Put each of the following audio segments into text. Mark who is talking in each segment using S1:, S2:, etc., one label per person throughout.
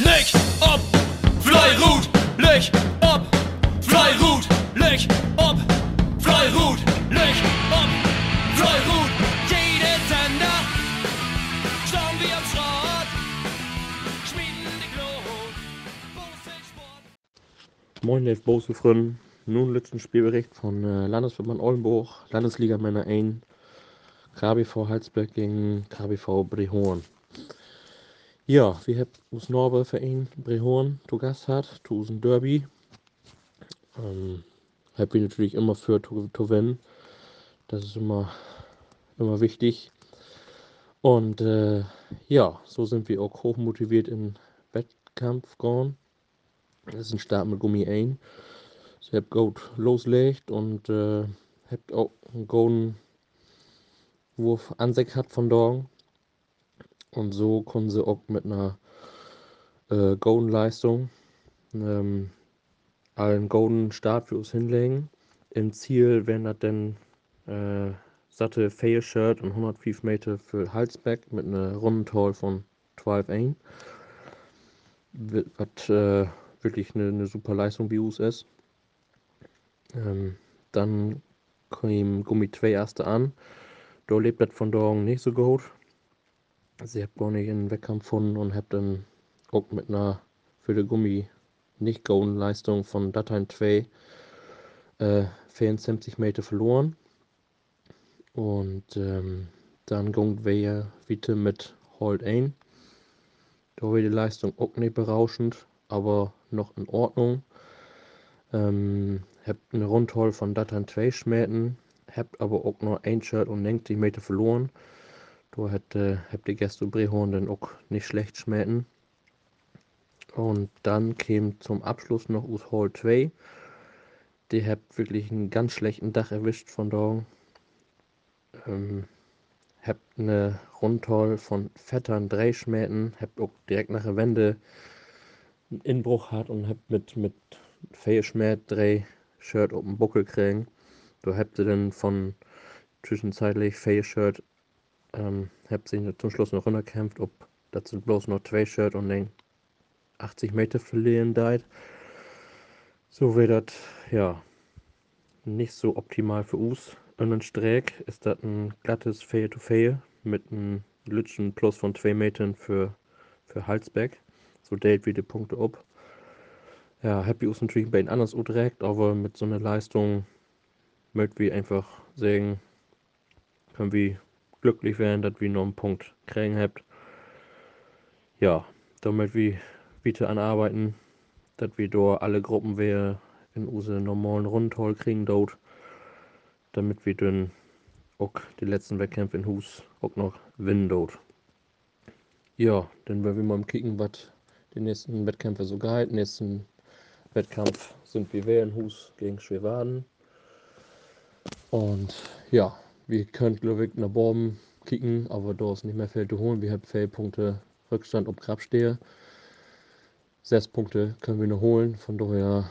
S1: Leg ob, Fleirut, leg ob, Fleirut, leg ob, Fleirut, leg ob, Fleirut. Jede Sender, schauen wir am Schrott, schmieden die Glut.
S2: Moin, Dave Bosefrin. Nun letzten Spielbericht von äh, Landesverband Oldenburg, Landesliga Männer 1, KBV Halsberg gegen KBV Brehorn. Ja, wir haben uns Norbe Verein Brehorn zu Gast hat, zu unserem Derby. Ähm, ich natürlich immer für gewinnen. Das ist immer, immer wichtig. Und äh, ja, so sind wir auch hochmotiviert in Wettkampf gegangen. Das ist ein Start mit Gummi 1. Ich hab gut loslegt und äh, hab auch einen golden Wurf an sich hat von Dorn. Und so konnten sie auch mit einer äh, golden Leistung ähm, einen golden Start für uns hinlegen. Im Ziel wären das dann äh, satte Fail Shirt und 105 Meter für Halsback mit einer Rundental von 12 1. Was äh, wirklich eine, eine super Leistung bei uns ist. Ähm, dann kam Gummi 2 erste an. Da lebt das von Dorn nicht so gut. Sie habt gar nicht in den Wettkampf gefunden und habt dann auch mit einer für die Gummi nicht golden Leistung von Dateien 2 äh, 74 Meter verloren. Und ähm, dann ging wir wieder mit Hold ein. Da war die Leistung auch nicht berauschend, aber noch in Ordnung. Ähm, habt eine Rundhol von Dateien 2 schmähten, habt aber auch nur ein Shirt und 90 Meter verloren. Da äh, habt die Gäste Brehorn dann auch nicht schlecht schmähten. Und dann käme zum Abschluss noch aus Hall 2. Die habt wirklich einen ganz schlechten Dach erwischt von da. Ähm, habt eine Rundhol von fettern Drehschmähten, habt auch direkt nach der Wende einen Inbruch hat und habt mit, mit Fehlschmäht Dreh Shirt auf den Buckel kriegen. Da habt ihr dann von zwischenzeitlich Fail-Shirt, ähm, habt sich zum Schluss noch runtergekämpft, ob dazu bloß noch zwei Shirt und den 80 Meter verlieren deit. So wird das, ja, nicht so optimal für uns. Und ein Streck ist das ein glattes Fail-to-Fail mit einem Lütschen plus von 2 Metern für, für Halsback. So date wie die Punkte ab. Ja, Happy ist natürlich bei den anders direkt, aber mit so einer Leistung möchten wir einfach sagen, können wir glücklich werden, dass wir noch einen Punkt kriegen habt. Ja, damit wir bitte anarbeiten, dass wir dort alle Gruppen wir in unsere normalen Rundhall kriegen dort, damit wir dann auch die letzten Wettkämpfe in Hus auch noch gewinnen dort. Ja, dann werden wir mal kicken, was die nächsten Wettkämpfe so gehalten. Nächsten Wettkampf sind wir in Hus gegen Schwewaden. Und ja, wir können glaube ich nach Borben kicken, aber da ist nicht mehr viel zu holen. Wir haben vier Punkte Rückstand ob Grabstehe. Sechs Punkte können wir noch holen. Von daher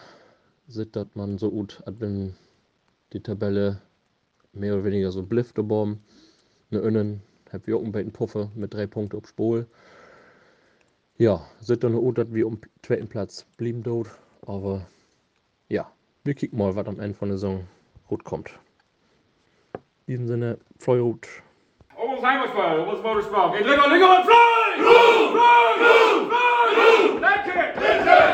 S2: sieht man so gut, als wenn die Tabelle mehr oder weniger so blifft Borben. Eine Innen haben wir auch einen Puffer mit drei Punkten auf Spol. Ja, sind dann gut, dass wir um zweiten Platz blieben dort. Aber ja, wir kicken mal, was am Ende von der Saison gut kommt. In diesem Sinne, Fly Oh,
S3: Almost Heimatfall, almost Motorsport. Geht Linger, Linger und Fly! Fly! Fly! Fly! Fly! Fly!